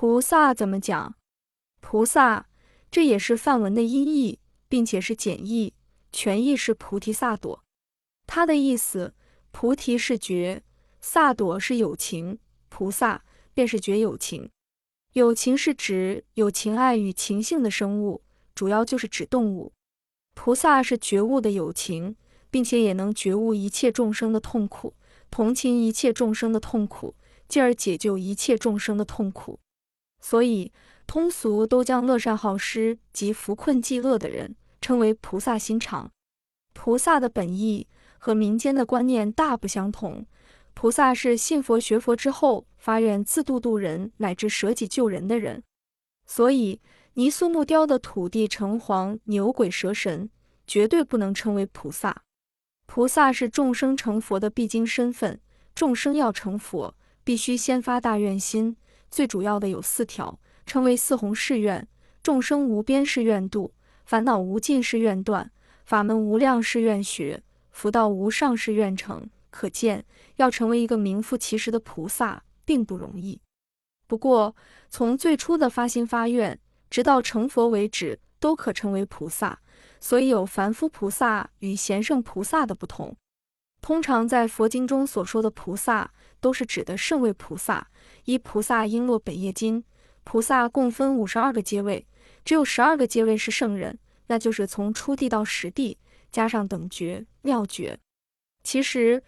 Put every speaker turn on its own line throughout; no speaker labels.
菩萨怎么讲？菩萨，这也是梵文的音译，并且是简译，全译是菩提萨埵。它的意思，菩提是觉，萨埵是有情，菩萨便是觉有情。有情是指有情爱与情性的生物，主要就是指动物。菩萨是觉悟的有情，并且也能觉悟一切众生的痛苦，同情一切众生的痛苦，进而解救一切众生的痛苦。所以，通俗都将乐善好施及扶困济恶的人称为菩萨心肠。菩萨的本意和民间的观念大不相同。菩萨是信佛学佛之后发愿自度度人，乃至舍己救人的人。所以，泥塑木雕的土地、城隍、牛鬼蛇神绝对不能称为菩萨。菩萨是众生成佛的必经身份。众生要成佛，必须先发大愿心。最主要的有四条，称为四弘誓愿：众生无边誓愿度，烦恼无尽誓愿断，法门无量誓愿学，福道无上誓愿成。可见，要成为一个名副其实的菩萨并不容易。不过，从最初的发心发愿，直到成佛为止，都可称为菩萨。所以，有凡夫菩萨与贤圣菩萨的不同。通常在佛经中所说的菩萨，都是指的圣位菩萨。依《菩萨璎珞本业经》，菩萨共分五十二个阶位，只有十二个阶位是圣人，那就是从初地到十地，加上等觉、妙觉。其实，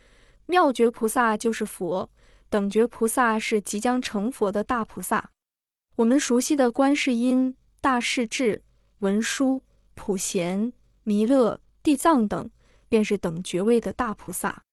妙觉菩萨就是佛，等觉菩萨是即将成佛的大菩萨。我们熟悉的观世音、大势至、文殊、普贤、弥勒、地藏等，便是等爵位的大菩萨。